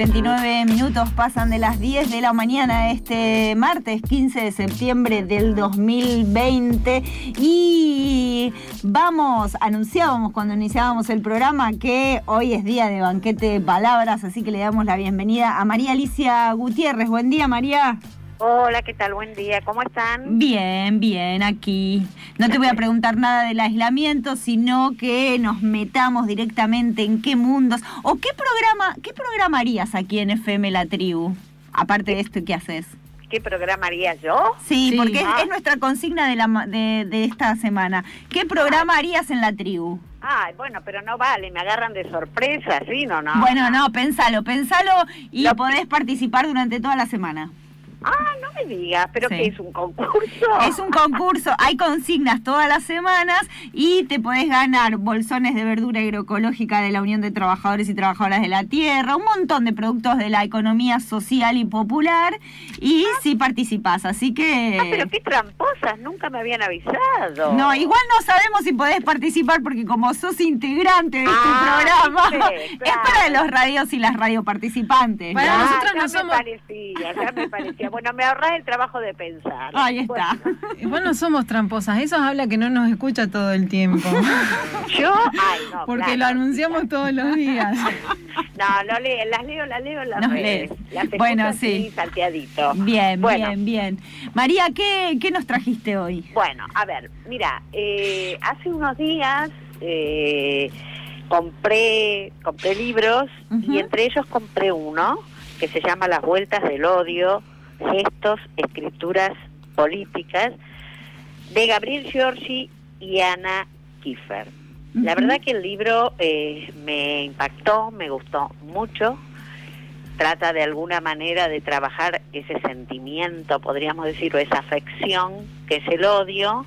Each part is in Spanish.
39 minutos pasan de las 10 de la mañana este martes 15 de septiembre del 2020 y vamos, anunciábamos cuando iniciábamos el programa que hoy es día de banquete de palabras, así que le damos la bienvenida a María Alicia Gutiérrez. Buen día María. Hola, ¿qué tal? Buen día, ¿cómo están? Bien, bien, aquí. No te voy a preguntar nada del aislamiento, sino que nos metamos directamente en qué mundos o qué programa, qué programarías aquí en FM La Tribu, aparte de esto, ¿qué haces? ¿Qué programaría yo? Sí, porque es, nuestra consigna de, la, de, de esta semana. ¿Qué programa harías en La Tribu? Ay, bueno, pero no vale, me agarran de sorpresa, ¿sí? No, no. Bueno, no, pensalo, pensalo y podés participar durante toda la semana. Ah, no me digas, pero que es un concurso. Es un concurso, hay consignas todas las semanas y te podés ganar bolsones de verdura agroecológica de la Unión de Trabajadores y Trabajadoras de la Tierra, un montón de productos de la economía social y popular y ah. si participás, así que... Ah, pero qué tramposas, nunca me habían avisado. No, igual no sabemos si podés participar porque como sos integrante de este ah, programa, es para los radios y las radioparticipantes. Para nosotros no somos... parecía, ya me parecía bueno, me ahorrás el trabajo de pensar. Ahí está. Igual no somos tramposas, eso habla que no nos escucha todo el tiempo. ¿Yo? Ay, no. Porque lo anunciamos todos los días. No, lo leo, las leo, las leo, las leo. bueno, sí. Salteadito. Bien, bien, bien. María, ¿qué, ¿qué nos trajiste hoy? Bueno, a ver, mira, eh, hace unos días eh, compré, compré libros y entre ellos compré uno que se llama Las Vueltas del Odio gestos, escrituras políticas de Gabriel Giorgi y Ana Kiefer. La verdad que el libro eh, me impactó, me gustó mucho. Trata de alguna manera de trabajar ese sentimiento, podríamos decir, o esa afección que es el odio,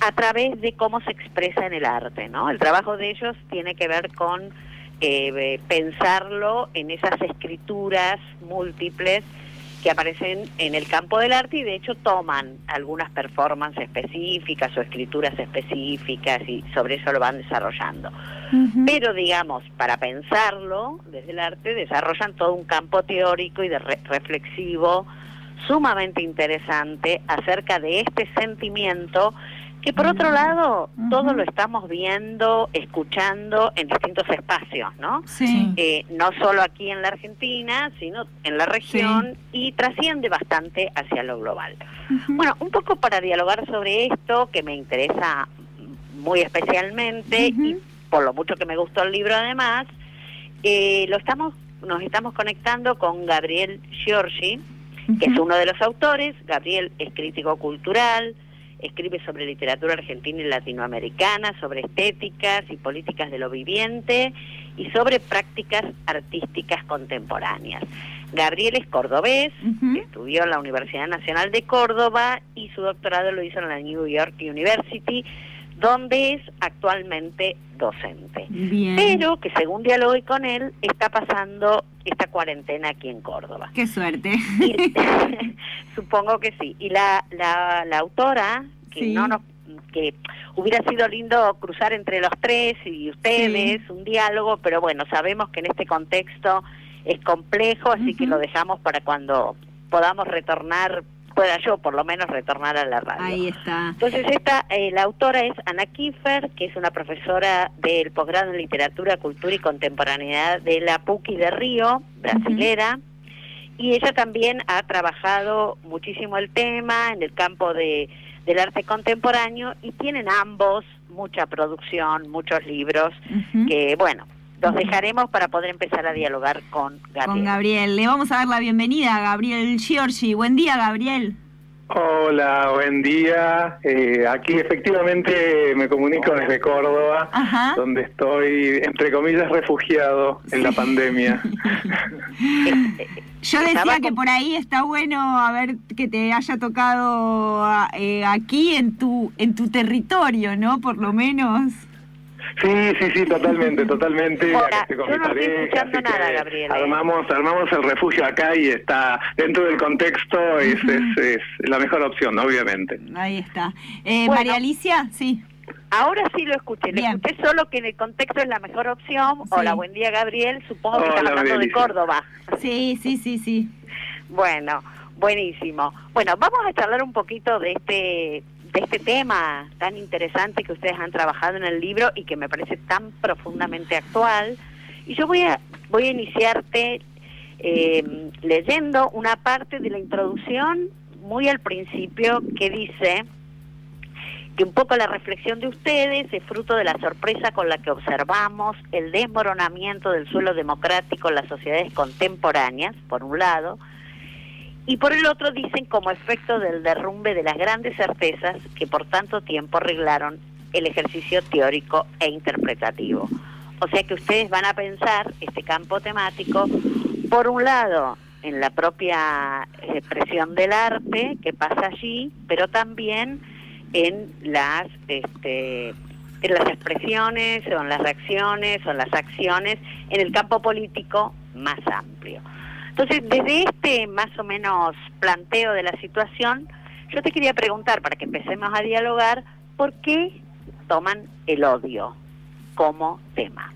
a través de cómo se expresa en el arte, ¿no? El trabajo de ellos tiene que ver con eh, pensarlo en esas escrituras múltiples que aparecen en el campo del arte y de hecho toman algunas performances específicas o escrituras específicas y sobre eso lo van desarrollando. Pero digamos, para pensarlo desde el arte desarrollan todo un campo teórico y de reflexivo sumamente interesante acerca de este sentimiento que por otro lado, todo lo estamos viendo, escuchando en distintos espacios, ¿no? Sí. Eh, no solo aquí en la Argentina, sino en la región y trasciende bastante hacia lo global. Bueno, un poco para dialogar sobre esto, que me interesa muy especialmente y por lo mucho que me gustó el libro además, eh, lo estamos, nos estamos conectando con Gabriel Giorgi, que es uno de los autores. Gabriel es crítico cultural, escribe sobre literatura argentina y latinoamericana, sobre estéticas y políticas de lo viviente y sobre prácticas artísticas contemporáneas. Gabriel es cordobés, estudió en la Universidad Nacional de Córdoba y su doctorado lo hizo en la New York University, donde es actualmente docente. Pero que según dialogué con él, está pasando esta cuarentena aquí en Córdoba. Qué suerte. supongo que sí. Y la, la, la autora, que no nos que hubiera sido lindo cruzar entre los tres y ustedes un diálogo, pero bueno, sabemos que en este contexto es complejo, así que lo dejamos para cuando podamos retornar pueda yo por lo menos retornar a la radio. Ahí está. Entonces esta, eh, la autora es Ana Kiefer, que es una profesora del posgrado en literatura, cultura y contemporaneidad de la PUCI de Río, brasilera, y ella también ha trabajado muchísimo el tema en el campo de, del arte contemporáneo y tienen ambos mucha producción, muchos libros, que bueno, los dejaremos para poder empezar a dialogar con Gabriel. Con Gabriel. Le vamos a dar la bienvenida a Gabriel Giorgi. Buen día, Gabriel. Hola, buen día. Eh, aquí efectivamente me comunico desde Córdoba, donde estoy, entre comillas, refugiado en la pandemia. Yo decía que por ahí está bueno a ver que te haya tocado eh, aquí en tu en tu territorio, ¿no? Por lo menos. Sí, sí, sí, totalmente, totalmente. yo no estoy escuchando nada, Gabriel. Armamos, armamos el refugio acá y está dentro del contexto, es, es, la mejor opción, obviamente. Ahí está. Eh, María Alicia, sí. Ahora sí lo escuché, le escuché solo que en el contexto es la mejor opción. Hola, buen día Gabriel, supongo que estás hablando de Córdoba. Sí, sí, sí, sí. Bueno, buenísimo. Bueno, vamos a charlar un poquito de este de este tema tan interesante que ustedes han trabajado en el libro y que me parece tan profundamente actual. Y yo voy a voy a iniciarte eh, leyendo una parte de la introducción muy al principio que dice que un poco la reflexión de ustedes es fruto de la sorpresa con la que observamos el desmoronamiento del suelo democrático en las sociedades contemporáneas, por un lado, y por el otro dicen como efecto del derrumbe de las grandes certezas que por tanto tiempo arreglaron el ejercicio teórico e interpretativo. O sea que ustedes van a pensar este campo temático, por un lado, en la propia expresión del arte que pasa allí, pero también en las este, en las expresiones o en las reacciones o en las acciones en el campo político más amplio. Entonces, desde este más o menos planteo de la situación, yo te quería preguntar, para que empecemos a dialogar, ¿por qué toman el odio como tema?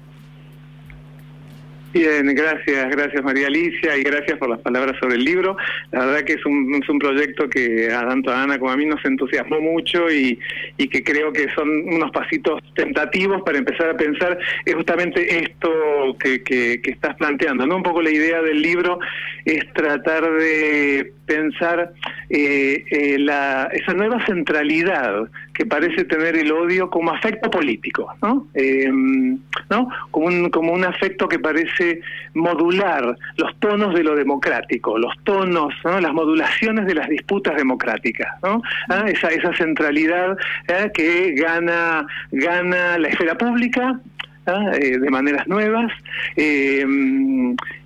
Bien, gracias, gracias María Alicia y gracias por las palabras sobre el libro. La verdad que es un, es un proyecto que a tanto a Ana como a mí nos entusiasmó mucho y, que creo que son unos pasitos tentativos para empezar a pensar es justamente esto que, que, que estás planteando. ¿no? Un poco la idea del libro es tratar de pensar eh, eh, la, esa nueva centralidad que parece tener el odio como afecto político, ¿no? Eh, ¿no? Como, un, como un afecto que parece modular los tonos de lo democrático, los tonos, ¿no? las modulaciones de las disputas democráticas, ¿no? ¿Ah? Esa, esa centralidad ¿eh? que gana, gana la esfera pública, ¿ah? eh, de maneras nuevas. Eh,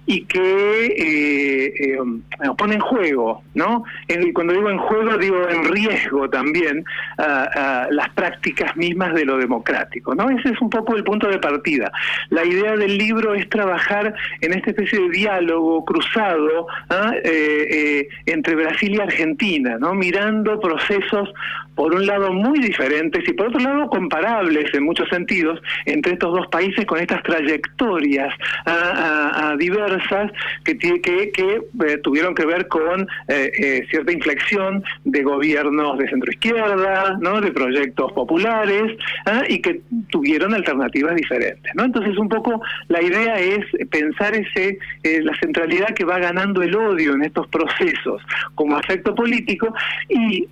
y que eh, eh, pone en juego, ¿no? cuando digo en juego, digo en riesgo también las prácticas mismas de lo democrático, ¿no? Ese es un poco el punto de partida. La idea del libro es trabajar en esta especie de diálogo cruzado ¿ah? eh, eh, entre Brasil y Argentina, ¿no? Mirando procesos por un lado muy diferentes y por otro lado comparables en muchos sentidos entre estos dos países con estas trayectorias diversas que, eh, tuvieron que ver con eh, eh, cierta inflexión de gobiernos de centro izquierda, ¿no? de proyectos populares ¿ah? y que tuvieron alternativas diferentes. ¿no? Entonces un poco la idea es pensar ese la centralidad que va ganando el odio en estos procesos como afecto político y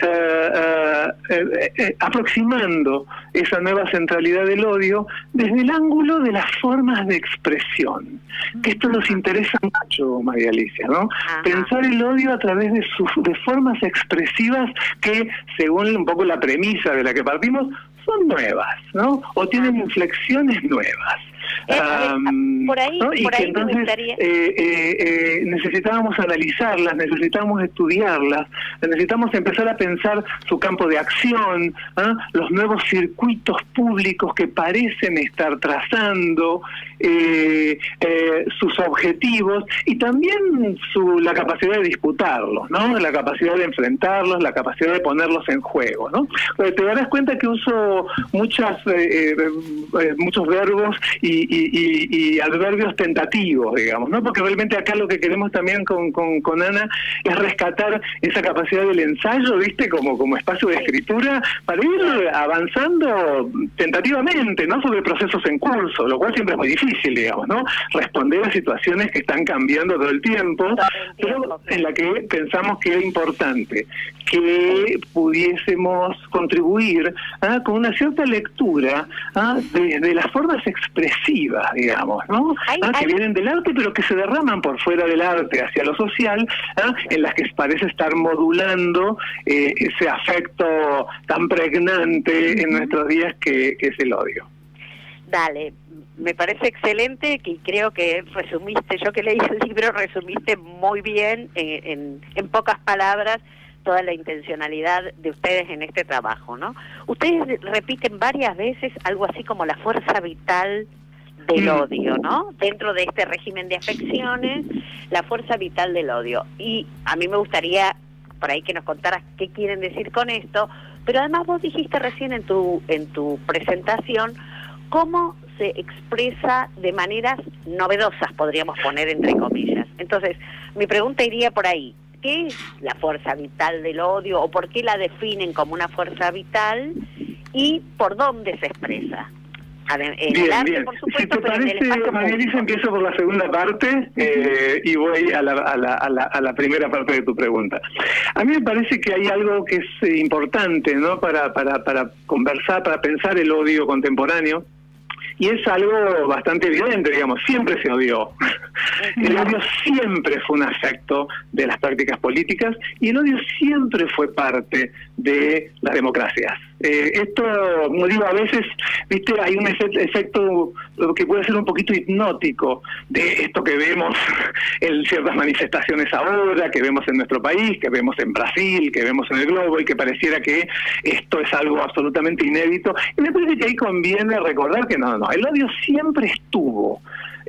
eh, eh, aproximando esa nueva centralidad del odio desde el ángulo de las formas de expresión. Que esto nos interesa mucho, María Alicia, ¿no? Pensar el odio a través de, sus, de formas expresivas que, según un poco la premisa de la que partimos, son nuevas, ¿no? O tienen inflexiones nuevas. Eh, eh, por ahí, y que entonces eh, necesitábamos analizarlas, necesitábamos estudiarlas, necesitamos empezar a pensar su campo de acción, ¿ah? los nuevos circuitos públicos que parecen estar trazando, sus objetivos y también su, la capacidad de disputarlos, ¿no? la capacidad de enfrentarlos, la capacidad de ponerlos en juego. ¿no? Te darás cuenta que uso muchas, muchos verbos y y, adverbios tentativos, digamos, ¿no? Porque realmente acá lo que queremos también con, con, Ana es rescatar esa capacidad del ensayo, ¿viste? Como, como espacio de escritura para ir avanzando tentativamente, ¿no? Sobre procesos en curso, lo cual siempre es muy difícil, digamos, ¿no? Responder a situaciones que están cambiando todo el tiempo, pero en la que pensamos que era importante que pudiésemos contribuir ¿ah? con una cierta lectura ¿ah? de, las formas expresivas, digamos, ¿no? ¿Ah? que vienen del arte, pero que se derraman por fuera del arte hacia lo social, en las que parece estar modulando eh, ese afecto tan pregnante en nuestros días que, es el odio. Dale, me parece excelente y creo que resumiste, yo que leí el libro, resumiste muy bien eh, en, en pocas palabras toda la intencionalidad de ustedes en este trabajo, ¿no? Ustedes repiten varias veces algo así como la fuerza vital del mm. odio, ¿no? Dentro de este régimen de afecciones, la fuerza vital del odio. Y a mí me gustaría por ahí que nos contaras qué quieren decir con esto, Pero además vos dijiste recién en tu, en tu presentación cómo se expresa de maneras novedosas, podríamos poner entre comillas. Entonces, mi pregunta iría por ahí. ¿Qué es la fuerza vital del odio o por qué la definen como una fuerza vital y por dónde se expresa? En bien, bien. si te parece, María Elisa, empiezo por la segunda parte eh, y voy a la, a, la, a, la, primera parte de tu pregunta. A mí me parece que hay algo que es eh, importante ¿no? para, para, para conversar, para pensar el odio contemporáneo y es algo bastante evidente, digamos, siempre se odió. El odio siempre fue un aspecto de las prácticas políticas y el odio siempre fue parte de las democracias. Eh, esto, como digo, a veces, viste, hay un efecto que puede ser un poquito hipnótico de esto que vemos en ciertas manifestaciones ahora, que vemos en nuestro país, que vemos en Brasil, que vemos en el globo y que pareciera que esto es algo absolutamente inédito. Y me parece que ahí conviene recordar que no, no, el odio siempre estuvo.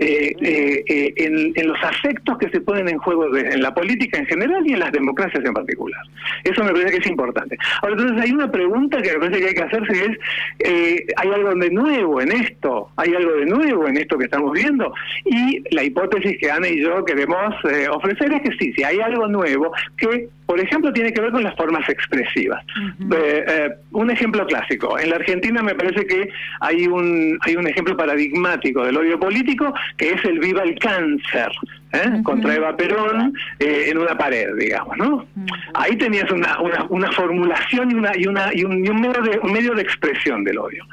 Eh, eh, eh, en, los afectos que se ponen en juego en la política en general y en las democracias en particular. Eso me parece que es importante. Ahora, entonces hay una pregunta que me parece que hay que hacerse es, eh, ¿hay algo de nuevo en esto? ¿Hay algo de nuevo en esto que estamos viendo? Y la hipótesis que Ana y yo queremos ofrecer es que sí, si hay algo nuevo que por ejemplo, tiene que ver con las formas expresivas. Eh, eh, un ejemplo clásico. En la Argentina me parece que hay un, hay un ejemplo paradigmático del odio político que es el viva el cáncer. ¿Eh? contra Eva Perón eh, en una pared, digamos, ¿no? Ahí tenías una, una, una, formulación y una y una y un, medio de un medio de expresión del odio.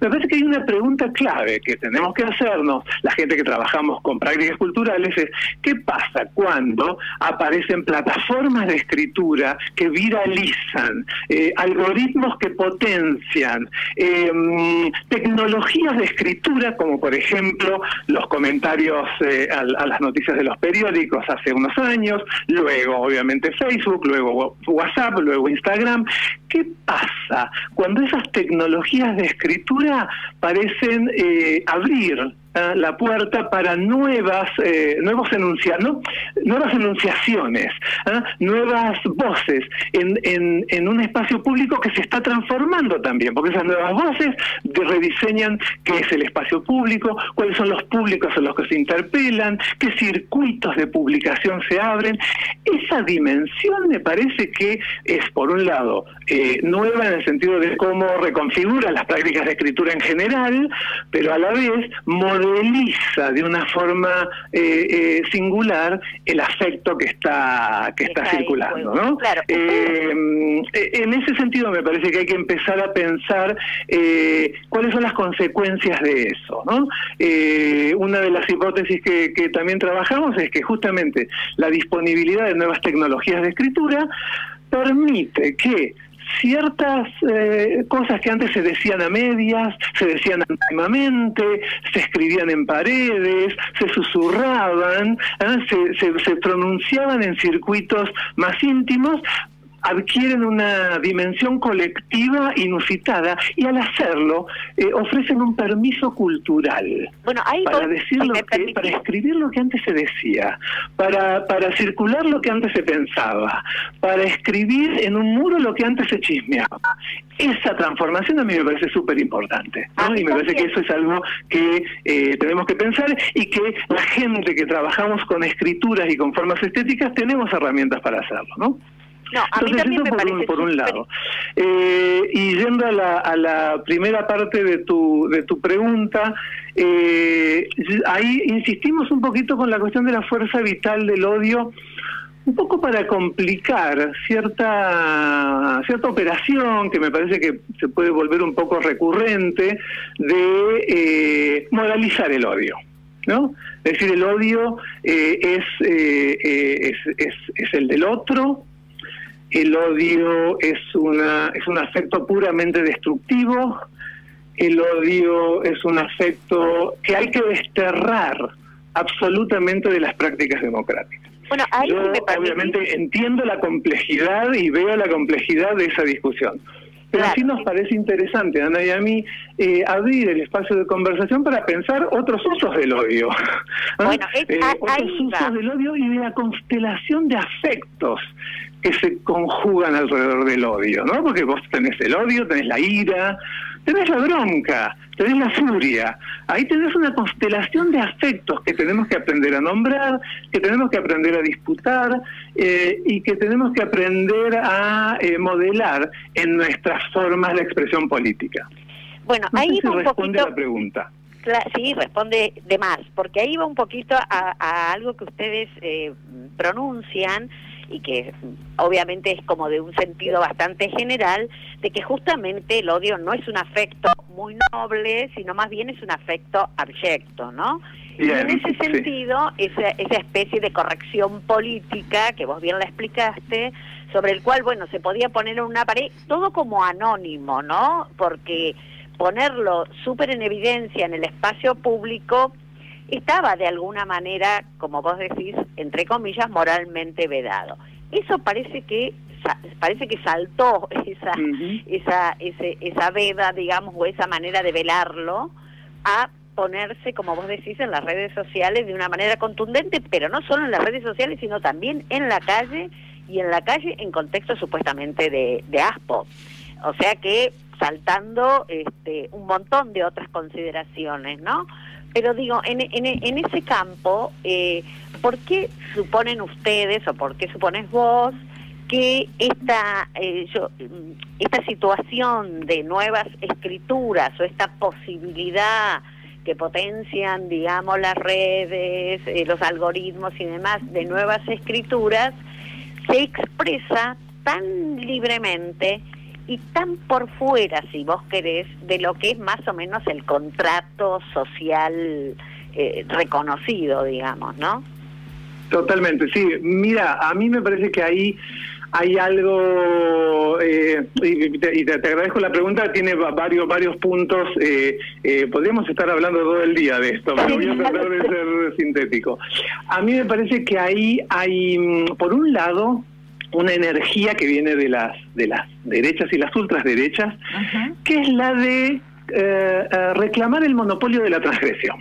Me parece que hay una pregunta clave que tenemos que hacernos la gente que trabajamos con prácticas culturales es qué pasa cuando aparecen plataformas de escritura que viralizan, eh, algoritmos que potencian, em, tecnologías de escritura como por ejemplo los comentarios a, a las noticias de los periódicos hace unos años, luego obviamente Facebook, luego WhatsApp, luego Instagram. ¿Qué pasa cuando esas tecnologías de escritura parecen eh, abrir la puerta para nuevas eh, nuevos enuncia nuevas enunciaciones, ¿ah? nuevas voces en, en, en, un espacio público que se está transformando también, porque esas nuevas voces rediseñan qué es el espacio público, cuáles son los públicos a los que se interpelan, qué circuitos de publicación se abren. Esa dimensión me parece que es, por un lado, eh, nueva en el sentido de cómo reconfigura las prácticas de escritura en general, pero a la vez modeliza de una forma eh, eh, singular el afecto que está que está, circulando, ¿no? en ese sentido me parece que hay que empezar a pensar cuáles son las consecuencias de eso, ¿no? una de las hipótesis que, que también trabajamos es que justamente la disponibilidad de nuevas tecnologías de escritura permite que ciertas eh, cosas que antes se decían a medias, se decían anónimamente, se escribían en paredes, se susurraban, ¿eh? se, se pronunciaban en circuitos más íntimos, adquieren una dimensión colectiva inusitada y al hacerlo eh, ofrecen un permiso cultural bueno, ahí para decir que, para escribir lo que antes se decía, para, para circular lo que antes se pensaba, para escribir en un muro lo que antes se chismeaba. Esa transformación a mí me parece súper importante y me parece que eso es algo que eh, tenemos que pensar y que la gente que trabajamos con escrituras y con formas estéticas tenemos herramientas para hacerlo, ¿no? No, a mí también me por, parece un, por un lado. Eh, y yendo a la, a la primera parte de tu, de tu pregunta, eh, ahí insistimos un poquito con la cuestión de la fuerza vital del odio, un poco para complicar cierta, cierta operación que me parece que se puede volver un poco recurrente de eh, moralizar el odio. ¿no? Es decir, el odio es, es, es, es el del otro, el odio es, una, es un afecto puramente destructivo, el odio es un afecto que hay que desterrar absolutamente de las prácticas democráticas. Bueno, ahí Yo obviamente entiendo la complejidad y veo la complejidad de esa discusión. Pero sí nos parece interesante, Ana y a mí, eh, abrir el espacio de conversación para pensar otros usos del odio. Bueno, eh, otros usos del odio y de la constelación de afectos que se conjugan alrededor del odio, ¿no? Porque vos tenés el odio, tenés la ira, tenés la bronca, tenés la furia. Ahí tenés una constelación de afectos que tenemos que aprender a nombrar, que tenemos que aprender a disputar eh, y que tenemos que aprender a eh, modelar en nuestras formas de expresión política. Bueno, ahí va un responde la pregunta. Sí, responde de más, porque ahí va un poquito a, algo que ustedes eh, pronuncian y que obviamente es como de un sentido bastante general, de que justamente el odio no es un afecto muy noble, sino más bien es un afecto abyecto, ¿no? y en ese sentido, esa, esa especie de corrección política, que vos bien la explicaste, sobre el cual, bueno, se podía poner en una pared, todo como anónimo, ¿no? Porque ponerlo súper en evidencia en el espacio público estaba de alguna manera, como vos decís, entre comillas, moralmente vedado. Eso parece que parece que saltó esa esa ese, esa veda, digamos, o esa manera de velarlo a ponerse, como vos decís, en las redes sociales de una manera contundente, pero no solo en las redes sociales, sino también en la calle y en la calle en contexto supuestamente de, de ASPO. O sea que saltando este, un montón de otras consideraciones, ¿no? Pero digo, en, en, ese campo, eh, ¿por qué suponen ustedes o por qué supones vos que esta, eh, yo, esta situación de nuevas escrituras o esta posibilidad que potencian, digamos, las redes, eh, los algoritmos y demás de nuevas escrituras, se expresa tan libremente y tan por fuera, si vos querés, de lo que es más o menos el contrato social eh, reconocido, digamos, ¿no? Totalmente, sí. Mira, a mí me parece que ahí hay algo, eh, y, te, agradezco la pregunta, tiene varios varios puntos, eh, eh, podríamos estar hablando todo el día de esto, pero voy a tratar de ser sintético. A mí me parece que ahí hay, mm, por un lado, una energía que viene de las de las derechas y las ultraderechas, que es la de eh, eh, reclamar el monopolio de la transgresión,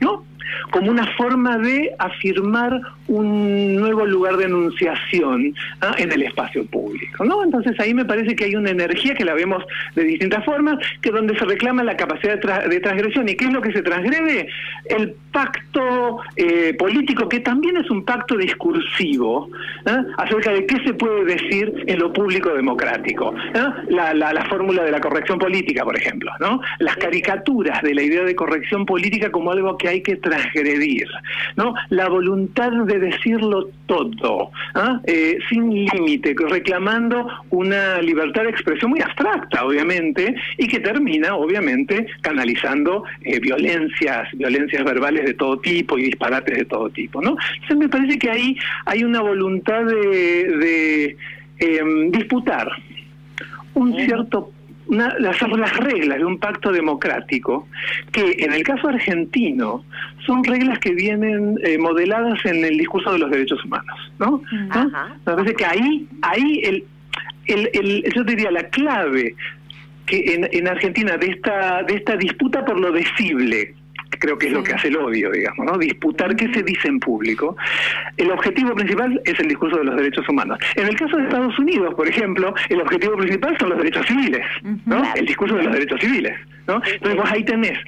¿no? Como una forma de afirmar un nuevo lugar de enunciación ¿ah? en el espacio público, ¿no? Entonces ahí me parece que hay una energía que la vemos de distintas formas, que donde se reclama la capacidad de, transgresión. ¿Y qué es lo que se transgrede? El pacto eh, político, que también es un pacto discursivo, ¿ah? acerca de qué se puede decir en lo público democrático. ¿ah? La, la, fórmula de la corrección política, por ejemplo, ¿no? Las caricaturas de la idea de corrección política como algo que hay que transgredir, ¿no? La voluntad de decirlo todo, ¿ah? eh, sin límite, reclamando una libertad de expresión muy abstracta, obviamente, y que termina, obviamente, canalizando eh, violencias, violencias verbales de todo tipo y disparates de todo tipo, ¿no? Entonces me parece que ahí hay una voluntad de, em, disputar un cierto las, las reglas de un pacto democrático que en el caso argentino son reglas que vienen eh, modeladas en el discurso de los derechos humanos, ¿no? Me parece que ahí, ahí el, el, el, yo diría la clave que en, en Argentina de esta de esta disputa por lo decible creo que es lo que hace el odio, digamos, ¿no? Disputar qué se dice en público. El objetivo principal es el discurso de los derechos humanos. En el caso de Estados Unidos, por ejemplo, el objetivo principal son los derechos civiles, ¿no? El discurso de los derechos civiles, ¿no? Entonces vos ahí tenés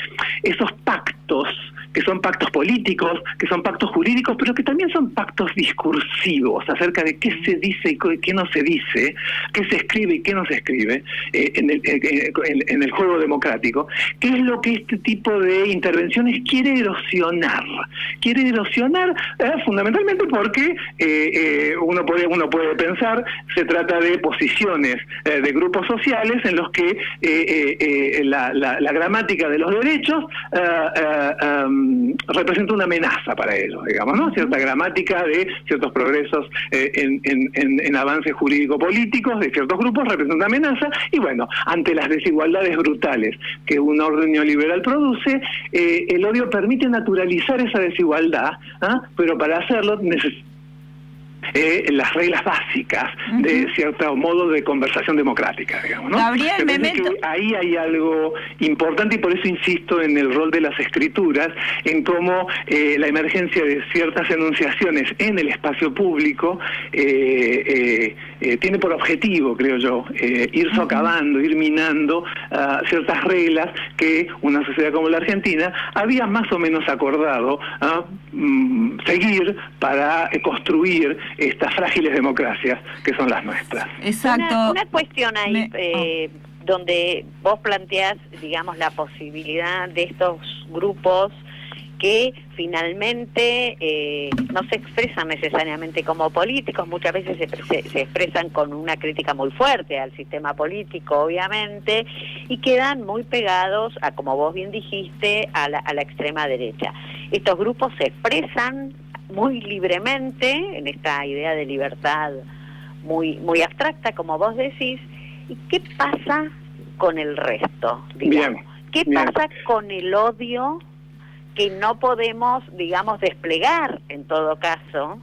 esos pactos que son pactos políticos, que son pactos jurídicos, pero que también son pactos discursivos acerca de qué se dice y qué no se dice, qué se escribe y qué no se escribe eh, en, el, eh, en, el juego democrático, qué es lo que este tipo de intervenciones quiere erosionar. Quiere erosionar eh, fundamentalmente porque uno, puede, uno puede pensar, se trata de posiciones de grupos sociales en los que la, la, gramática de los derechos Mm, representa una amenaza para ellos, digamos, ¿no? Cierta gramática de ciertos progresos eh, en, avances jurídico-políticos de ciertos grupos representa una amenaza y bueno, ante las desigualdades brutales que un orden neoliberal produce, eh, el odio permite naturalizar esa desigualdad, ¿ah? pero para hacerlo necesita eh, las reglas básicas de cierto modo de conversación democrática, digamos. ¿no? Gabriel, me meto... ahí hay algo importante y por eso insisto en el rol de las escrituras, en cómo eh, la emergencia de ciertas enunciaciones en el espacio público eh, tiene por objetivo, creo yo, ir socavando, ir minando ah, ciertas reglas que una sociedad como la Argentina había más o menos acordado ah, mm, seguir para construir estas frágiles democracias que son las nuestras. Exacto. Una, cuestión ahí, eh, donde vos planteás, digamos, la posibilidad de estos grupos que finalmente eh, no se expresan necesariamente como políticos, muchas veces se, se, expresan con una crítica muy fuerte al sistema político, obviamente, y quedan muy pegados a, como vos bien dijiste, a la, a la extrema derecha. Estos grupos se expresan muy libremente en esta idea de libertad muy muy abstracta como vos decís y qué pasa con el resto digamos qué pasa con el odio que no podemos digamos desplegar en todo caso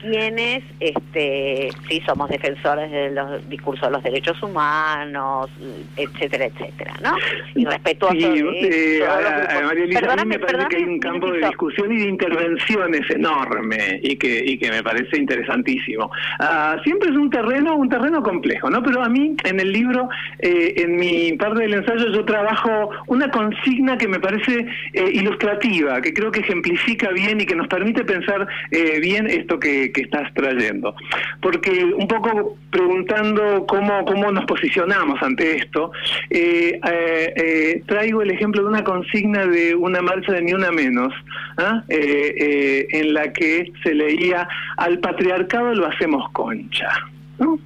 quienes este, sí somos defensores de los discursos de los derechos humanos, etcétera, etcétera, ¿no? Y respetuosos sí, de eh, María Elisa, a mí me parece que hay un campo de discusión y de intervenciones enorme y que, y que me parece interesantísimo. Ah, siempre es un terreno, un terreno complejo, ¿no? Pero a mí, en el libro, eh, en mi parte del ensayo, yo trabajo una consigna que me parece eh, ilustrativa, que creo que ejemplifica bien y que nos permite pensar eh, bien esto que que, estás trayendo. Porque un poco preguntando cómo, cómo nos posicionamos ante esto, eh, eh, eh, traigo el ejemplo de una consigna de una marcha de Ni Una Menos, ¿ah? en la que se leía, al patriarcado lo hacemos concha. ¿No?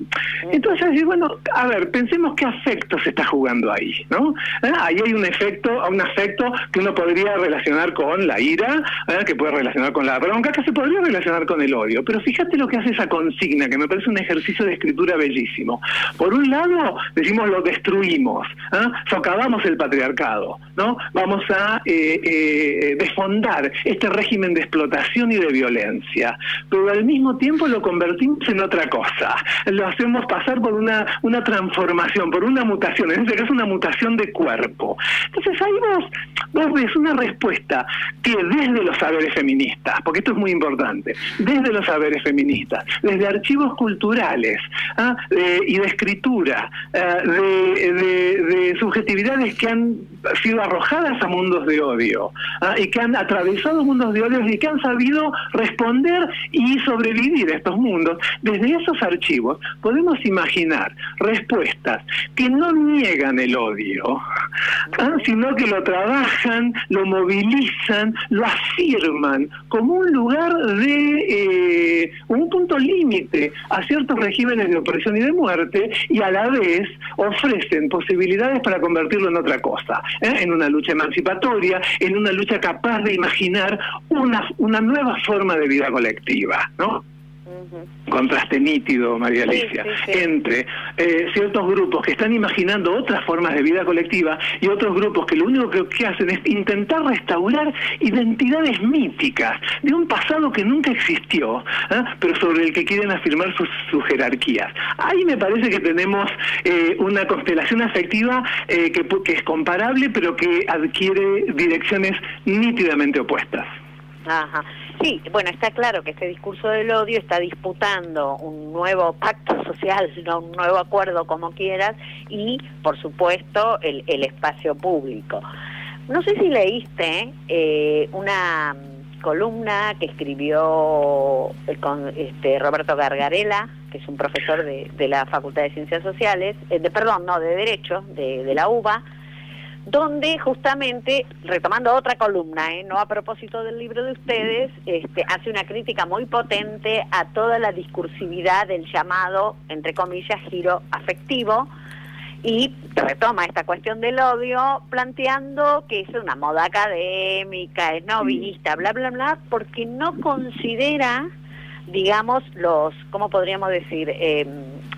Entonces, bueno, a ver, pensemos qué afecto se está jugando ahí, ¿no? Ah, ahí hay un efecto, un afecto que uno podría relacionar con la ira, ¿eh? que puede relacionar con la bronca, que se podría relacionar con el odio. Pero fíjate lo que hace esa consigna, que me parece un ejercicio de escritura bellísimo. Por un lado, decimos lo destruimos, ¿eh? socavamos el patriarcado, ¿no? Vamos a eh, eh, desfondar este régimen de explotación y de violencia, pero al mismo tiempo lo convertimos en otra cosa lo hacemos pasar por una, una transformación, por una mutación, en este caso una mutación de cuerpo. Entonces ahí vos, vos ves una respuesta que desde los saberes feministas, porque esto es muy importante, desde los saberes feministas, desde archivos culturales ¿ah? y de escritura, ah, de, subjetividades que han sido arrojadas a mundos de odio ¿ah? y que han atravesado mundos de odio y que han sabido responder y sobrevivir a estos mundos, desde esos archivos podemos imaginar respuestas que no niegan el odio, ¿ah? sino que lo trabajan, lo movilizan, lo afirman como un lugar de eh, un punto límite a ciertos regímenes de opresión y de muerte y a la vez ofrecen posibilidades para convertirlo en otra cosa, ¿eh? en una lucha emancipatoria, en una lucha capaz de imaginar una, una nueva forma de vida colectiva, ¿no? Contraste nítido, María Alicia, entre eh, ciertos grupos que están imaginando otras formas de vida colectiva y otros grupos que lo único que, hacen es intentar restaurar identidades míticas de un pasado que nunca existió, ¿eh? pero sobre el que quieren afirmar sus, jerarquías. Ahí me parece que tenemos eh, una constelación afectiva que, que es comparable, pero que adquiere direcciones nítidamente opuestas. Ajá. Sí, bueno, está claro que este discurso del odio está disputando un nuevo pacto social, un nuevo acuerdo, como quieras, y, por supuesto, el, el espacio público. No sé si leíste eh, una columna que escribió eh, con este Roberto Gargarela, que es un profesor de, de la Facultad de Ciencias Sociales, eh, de perdón, no, de Derecho, de, de la UBA, donde justamente, retomando otra columna, ¿eh? no a propósito del libro de ustedes, este, hace una crítica muy potente a toda la discursividad del llamado, entre comillas, giro afectivo, y retoma esta cuestión del odio planteando que es una moda académica, es novista, bla, bla, bla, porque no considera, digamos, los, ¿cómo podríamos decir?, eh,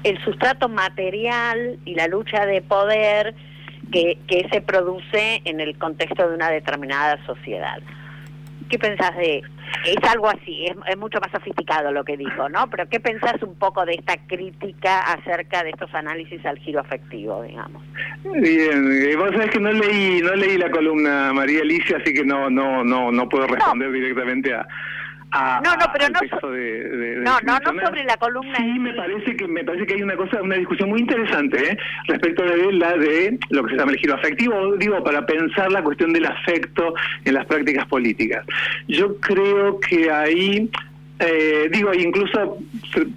el sustrato material y la lucha de poder, que, se produce en el contexto de una determinada sociedad. ¿Qué pensás de...? Es algo así, es, mucho más sofisticado lo que dijo, ¿no? Pero ¿qué pensás un poco de esta crítica acerca de estos análisis al giro afectivo, digamos? Bien, eh, vos sabés que no leí no leí la columna María Alicia, así que no no no no puedo responder directamente a no, no, pero no, no, no, no sobre la columna. Sí, me parece que me parece que hay una cosa, una discusión muy interesante ¿eh? respecto de la de lo que se llama el giro afectivo, digo, para pensar la cuestión del afecto en las prácticas políticas. Yo creo que ahí eh, digo, incluso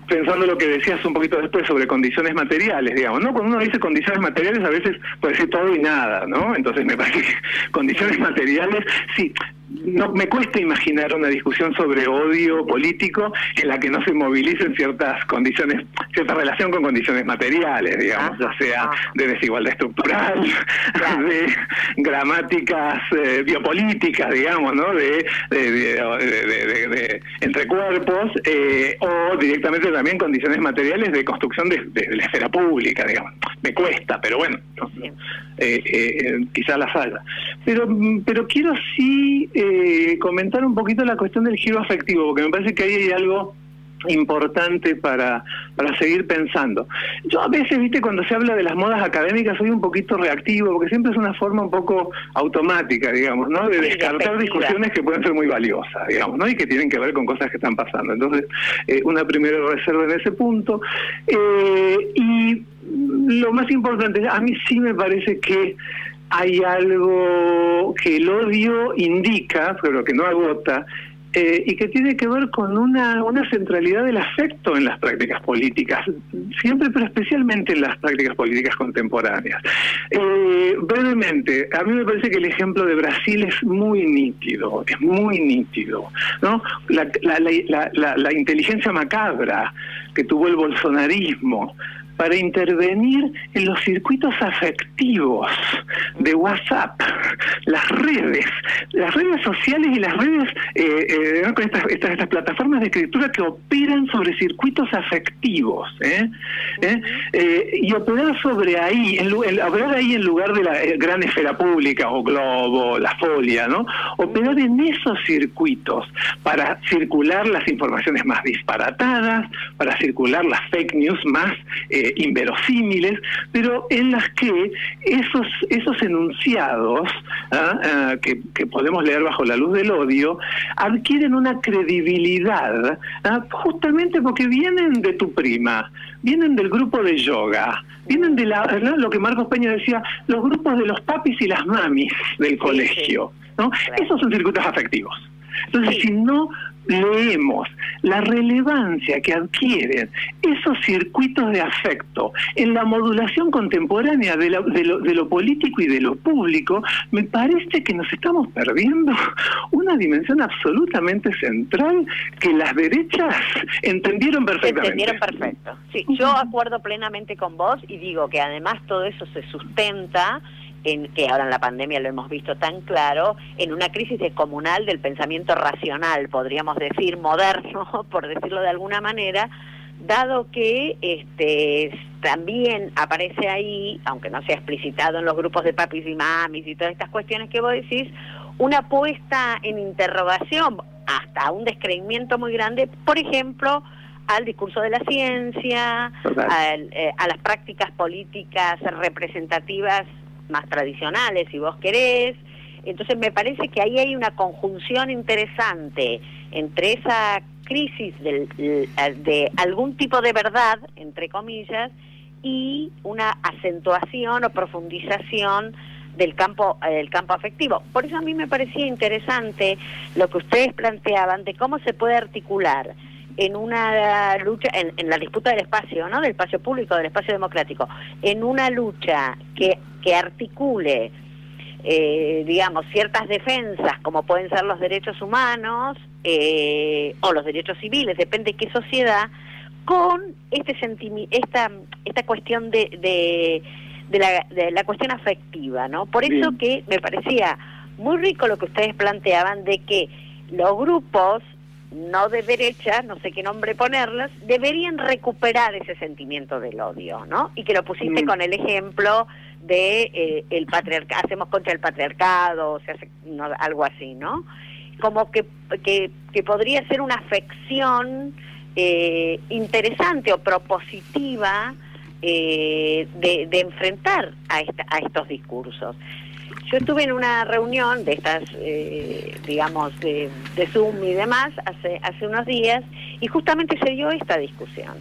pensando lo que decías un poquito después sobre condiciones materiales, digamos, ¿no? Cuando uno dice condiciones materiales, a veces puede ser todo y nada, ¿no? Entonces me parece que condiciones materiales, sí, no me cuesta imaginar una discusión sobre odio político en la que no se movilicen ciertas condiciones, cierta relación con condiciones materiales, digamos, ya sea de desigualdad estructural, de gramáticas eh, biopolíticas, digamos, ¿no? De, de, entre cuerpos eh, o directamente también condiciones materiales de construcción de, la esfera pública, digamos. Me cuesta, pero bueno, eh, quizás las haya. Pero, pero quiero sí eh, comentar un poquito la cuestión del giro afectivo, porque me parece que ahí hay algo importante para, para seguir pensando. Yo a veces, viste, cuando se habla de las modas académicas soy un poquito reactivo, porque siempre es una forma un poco automática, digamos, ¿no? De descartar discusiones que pueden ser muy valiosas, digamos, ¿no? Y que tienen que ver con cosas que están pasando. Entonces, eh, una primera reserva en ese punto. Eh, y lo más importante, a mí sí me parece que hay algo que el odio indica, pero que no agota, eh, y que tiene que ver con una, una centralidad del afecto en las prácticas políticas, siempre, pero especialmente en las prácticas políticas contemporáneas. Eh, brevemente, a mí me parece que el ejemplo de Brasil es muy nítido, es muy nítido. ¿no? La, la, la, la inteligencia macabra que tuvo el bolsonarismo, para intervenir en los circuitos afectivos de WhatsApp, las redes, las redes sociales y las redes, eh, eh, estas, estas, plataformas de escritura que operan sobre circuitos afectivos, ¿eh? y operar sobre ahí, en, operar ahí en lugar de la gran esfera pública o globo, la folia, ¿no? Operar en esos circuitos para circular las informaciones más disparatadas, para circular las fake news más inverosímiles, pero en las que esos, esos enunciados ¿ah? Ah, que, podemos leer bajo la luz del odio adquieren una credibilidad ¿ah? justamente porque vienen de tu prima, vienen del grupo de yoga, vienen de la, lo que Marcos Peña decía, los grupos de los papis y las mamis del colegio. ¿no? Esos son circuitos afectivos. Entonces, si no leemos la relevancia que adquieren esos circuitos de afecto en la modulación contemporánea de, lo, político y de lo público, me parece que nos estamos perdiendo una dimensión absolutamente central que las derechas entendieron perfectamente. Entendieron perfecto. Sí, yo acuerdo plenamente con vos y digo que además todo eso se sustenta en que ahora en la pandemia lo hemos visto tan claro, en una crisis comunal del pensamiento racional, podríamos decir, moderno, por decirlo de alguna manera, dado que este también aparece ahí, aunque no sea explicitado en los grupos de papis y mamis y todas estas cuestiones que vos decís, una puesta en interrogación, hasta un descreimiento muy grande, por ejemplo, al discurso de la ciencia, eh, a las prácticas políticas representativas más tradicionales, si vos querés. Entonces me parece que ahí hay una conjunción interesante entre esa crisis del, de algún tipo de verdad, entre comillas, y una acentuación o profundización del campo del campo afectivo. Por eso a mí me parecía interesante lo que ustedes planteaban de cómo se puede articular en una lucha, en, la disputa del espacio, ¿no? Del espacio público, del espacio democrático, en una lucha que, que articule, eh, digamos, ciertas defensas, como pueden ser los derechos humanos eh, o los derechos civiles, depende de qué sociedad, con este esta, esta cuestión de, de, de, la, de la cuestión afectiva, ¿no? Por eso que me parecía muy rico lo que ustedes planteaban de que los grupos no de derecha, no sé qué nombre ponerlas, deberían recuperar ese sentimiento del odio, ¿no? Y que lo pusiste mm. con el ejemplo de eh, el patriarcado, hacemos contra el patriarcado, o sea, algo así, ¿no? como que, que, que podría ser una afección eh, interesante o propositiva eh, de, de, enfrentar a, esta, a estos discursos. Yo estuve en una reunión de estas, digamos, de, de, Zoom y demás hace, hace unos días y justamente se dio esta discusión.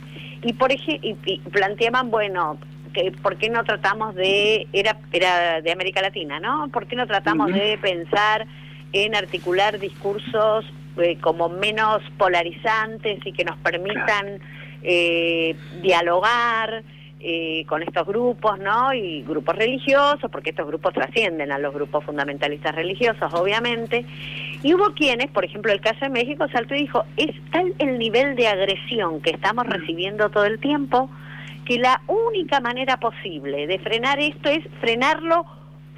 Y, por ejemplo, y planteaban, bueno, que por qué no tratamos de, era, era de América Latina, ¿no? ¿Por qué no tratamos uh -huh. de pensar en articular discursos eh, como menos polarizantes y que nos permitan eh, dialogar eh, con estos grupos, ¿no? Y grupos religiosos, porque estos grupos trascienden a los grupos fundamentalistas religiosos, obviamente. Y hubo quienes, por ejemplo, el caso de México, saltó y dijo, es tal el nivel de agresión que estamos recibiendo todo el tiempo, que la única manera posible de frenar esto es frenarlo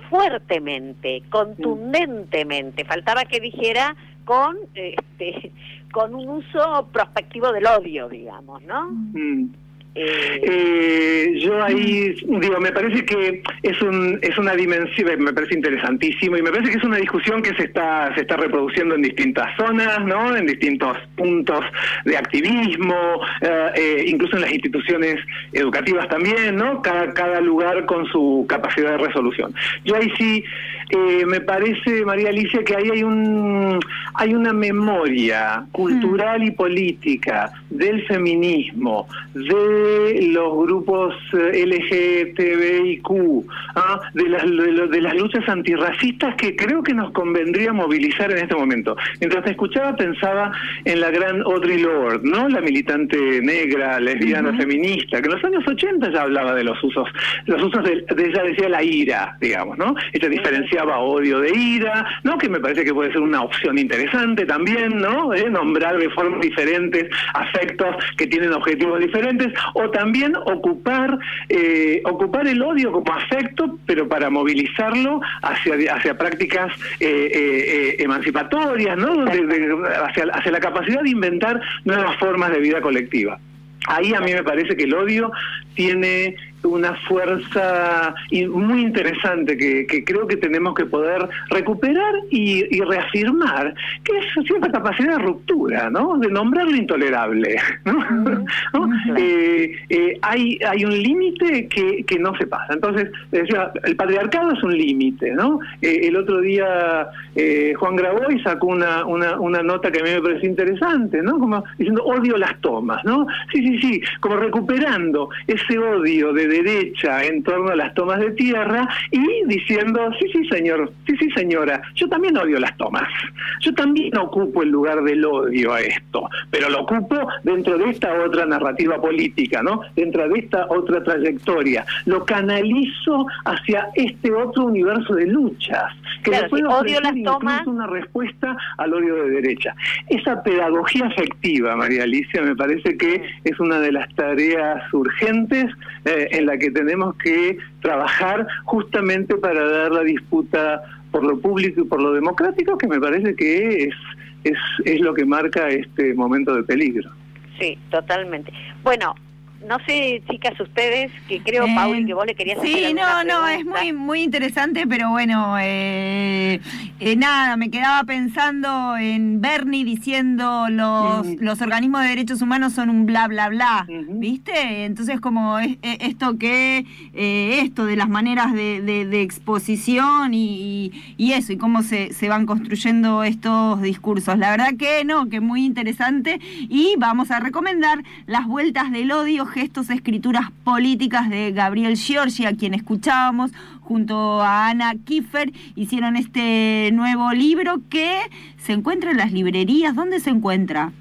fuertemente, contundentemente. Faltaba que dijera con este con un uso prospectivo del odio, digamos, ¿no? Mm. Eh, yo ahí digo, me parece que es un es una dimensión, me parece interesantísimo y me parece que es una discusión que se está se está reproduciendo en distintas zonas, ¿no? En distintos puntos de activismo, eh, eh, incluso en las instituciones educativas también, ¿no? Cada cada lugar con su capacidad de resolución. Yo ahí sí eh, me parece María Alicia que ahí hay un hay una memoria cultural y política del feminismo, de los grupos LGTBIQ, ¿ah? de, las, de, de, las luchas antirracistas que creo que nos convendría movilizar en este momento. Mientras te escuchaba pensaba en la gran Audre Lorde, ¿no? la militante negra, lesbiana, uh -huh. feminista, que en los años 80 ya hablaba de los usos, los usos de, de ella decía la ira, digamos, ¿no? Ella diferenciaba odio de ira, ¿no? Que me parece que puede ser una opción interesante también, ¿no? ¿Eh? Nombrar de formas diferentes afectos que tienen objetivos diferentes o también ocupar eh, ocupar el odio como afecto, pero para movilizarlo hacia hacia prácticas eh, eh, emancipatorias, ¿no? Hacia, hacia la capacidad de inventar nuevas formas de vida colectiva. Ahí a mí me parece que el odio tiene una fuerza muy interesante que, que, creo que tenemos que poder recuperar y, y, reafirmar, que es cierta capacidad de ruptura, ¿no? De nombrar lo intolerable, ¿no? ¿no? Eh, eh, hay, hay un límite que, que no se pasa. Entonces, decía, el patriarcado es un límite, ¿no? Eh, el otro día Juan Graboy sacó una, una, una nota que a mí me pareció interesante, ¿no? Como diciendo, odio las tomas, ¿no? Sí, sí, sí, como recuperando ese odio de derecha en torno a las tomas de tierra y diciendo, sí, sí, señor, sí, sí, señora, yo también odio las tomas. Yo también ocupo el lugar del odio a esto, pero lo ocupo dentro de esta otra narrativa política, ¿no? Dentro de esta otra trayectoria. Lo canalizo hacia este otro universo de luchas. Que claro, si odio las tomas. una respuesta al odio de derecha. Esa pedagogía afectiva, María Alicia, me parece que es una de las tareas urgentes eh, en la que tenemos que trabajar justamente para dar la disputa por lo público y por lo democrático, que me parece que es, es, es lo que marca este momento de peligro. Sí, totalmente. Bueno, no sé, chicas, ustedes, que creo, eh, Pauli, que vos le querías sí, hacer Sí, no, no, es muy muy interesante, pero bueno, eh, eh, nada, me quedaba pensando en Bernie diciendo los, uh -huh. los organismos de derechos humanos son un bla, bla, bla, uh -huh. ¿viste? Entonces, como es, es esto que, eh, esto de las maneras de, de, de exposición y, y, eso, y cómo se, se van construyendo estos discursos. La verdad que no, que muy interesante, y vamos a recomendar las vueltas del odio gestos, escrituras políticas de Gabriel Giorgi, a quien escuchábamos, junto a Ana Kiefer, hicieron este nuevo libro que se encuentra en las librerías. ¿Dónde se encuentra?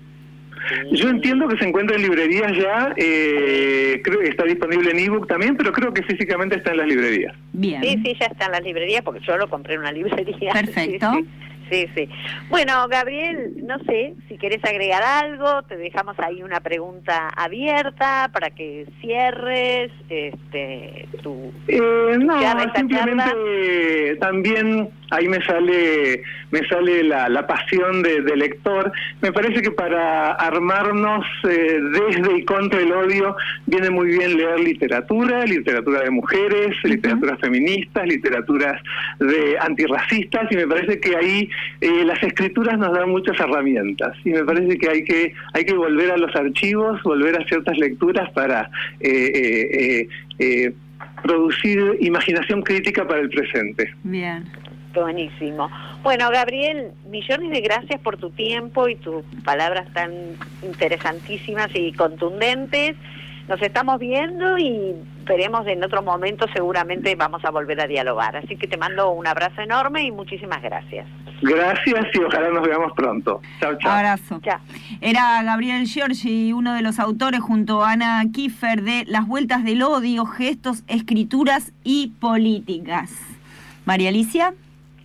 Yo entiendo que se encuentra en librerías ya, eh, creo que está disponible en ebook también, pero creo que físicamente está en las librerías. Bien. Sí, sí, ya está en las librerías porque yo lo compré en una librería. Perfecto. Sí, sí. Sí, sí. Bueno, Gabriel, no sé si querés agregar algo, te dejamos ahí una pregunta abierta para que cierres este, tu... Eh, no, simplemente también ahí me sale me sale la, la pasión de, lector. Me parece que para armarnos eh, desde y contra el odio viene muy bien leer literatura, literatura de mujeres, literaturas feministas, literaturas de antirracistas, y me parece que ahí eh, las escrituras nos dan muchas herramientas. Y me parece que hay que hay que volver a los archivos, volver a ciertas lecturas para eh, producir imaginación crítica para el presente. Bien. Buenísimo. Bueno, Gabriel, millones de gracias por tu tiempo y tus palabras tan interesantísimas y contundentes. Nos estamos viendo y veremos en otro momento, seguramente vamos a volver a dialogar. Así que te mando un abrazo enorme y muchísimas gracias. Gracias y ojalá nos veamos pronto. Chao, chao. Abrazo. Era Gabriel Giorgi, uno de los autores junto a Ana Kiefer de Las Vueltas del Odio, Gestos, Escrituras y Políticas. María Alicia.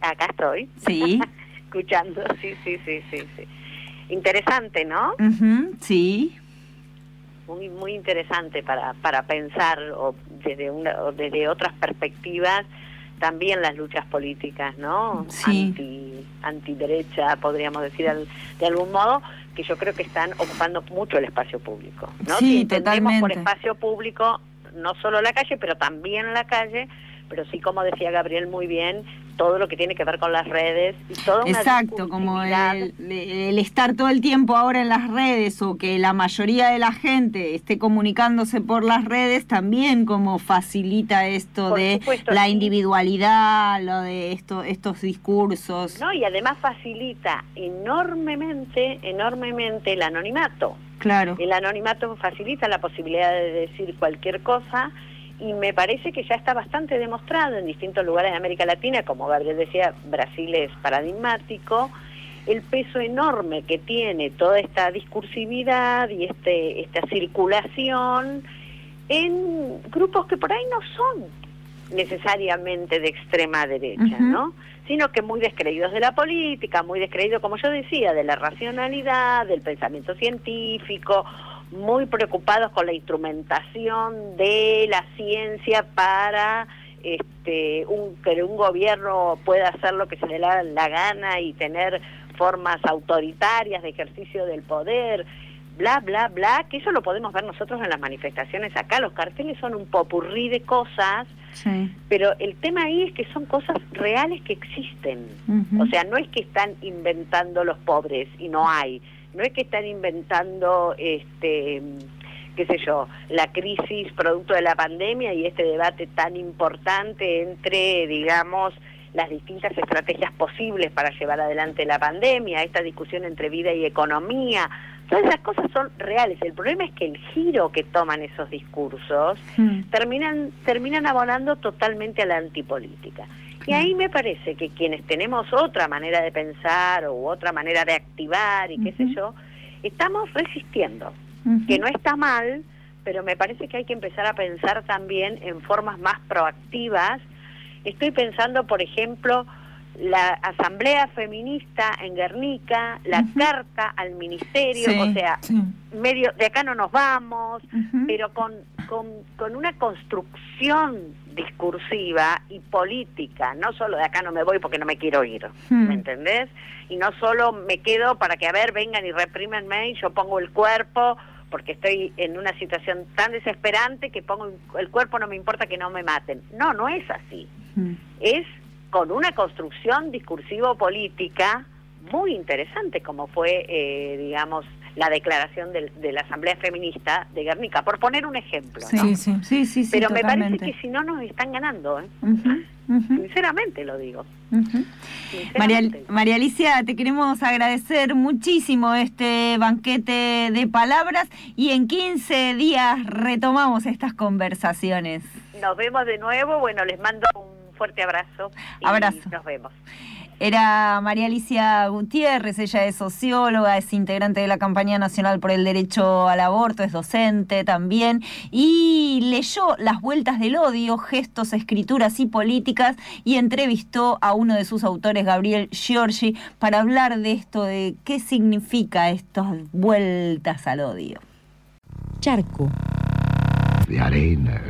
Acá estoy. Sí. Escuchando, sí, sí, sí, sí, sí. Interesante, ¿no? sí. Muy, muy interesante para, para pensar o desde, una, o desde otras perspectivas también las luchas políticas, ¿no? Sí. Anti, antiderecha, podríamos decir de algún modo, que yo creo que están ocupando mucho el espacio público, ¿no? Sí, totalmente. por espacio público no solo la calle, pero también la calle, pero sí, como decía Gabriel muy bien, todo lo que tiene que ver con las redes y todo Exacto, como el, estar todo el tiempo ahora en las redes o que la mayoría de la gente esté comunicándose por las redes también como facilita esto de la individualidad, lo de esto, estos discursos. No, y además facilita enormemente, enormemente el anonimato. Claro. El anonimato facilita la posibilidad de decir cualquier cosa y me parece que ya está bastante demostrado en distintos lugares de América Latina, como Gabriel decía, Brasil es paradigmático, el peso enorme que tiene toda esta discursividad y este, esta circulación en grupos que por ahí no son necesariamente de extrema derecha, ¿no? Sino que muy descreídos de la política, muy descreídos, como yo decía, de la racionalidad, del pensamiento científico muy preocupados con la instrumentación de la ciencia para este, un, que un gobierno pueda hacer lo que se le da la gana y tener formas autoritarias de ejercicio del poder, bla, bla, bla, que eso lo podemos ver nosotros en las manifestaciones acá. Los carteles son un popurrí de cosas, pero el tema ahí es que son cosas reales que existen. O sea, no es que están inventando los pobres y no hay no es que están inventando, este, qué sé yo, la crisis producto de la pandemia y este debate tan importante entre, digamos, las distintas estrategias posibles para llevar adelante la pandemia, esta discusión entre vida y economía, todas esas cosas son reales. El problema es que el giro que toman esos discursos hmm. terminan, terminan abonando totalmente a la antipolítica. Y ahí me parece que quienes tenemos otra manera de pensar o otra manera de activar y qué sé yo, estamos resistiendo, que no está mal, pero me parece que hay que empezar a pensar también en formas más proactivas. Estoy pensando, por ejemplo, la asamblea feminista en Guernica, la carta al ministerio, o sea, medio de acá no nos vamos, pero con, con, con, una construcción discursiva y política, no solo de acá no me voy porque no me quiero ir, hmm. ¿me entendés? Y no solo me quedo para que, a ver, vengan y reprímenme y yo pongo el cuerpo porque estoy en una situación tan desesperante que pongo el cuerpo, no me importa que no me maten. No, no es así. Hmm. Es con una construcción discursivo-política muy interesante, como fue, eh, digamos, la declaración de, la Asamblea Feminista de Guernica, por poner un ejemplo. Sí, sí, sí, sí, Pero me parece que si no nos están ganando, ¿eh? sinceramente lo digo. María, María Alicia, te queremos agradecer muchísimo este banquete de palabras y en 15 días retomamos estas conversaciones. Nos vemos de nuevo, bueno, les mando un fuerte abrazo. Y abrazo. Nos vemos. Era María Alicia Gutiérrez, ella es socióloga, es integrante de la campaña nacional por el derecho al aborto, es docente también y leyó Las vueltas del odio, gestos, escrituras y políticas y entrevistó a uno de sus autores, Gabriel Giorgi, para hablar de esto, de qué significa estas vueltas al odio. Charco. De arena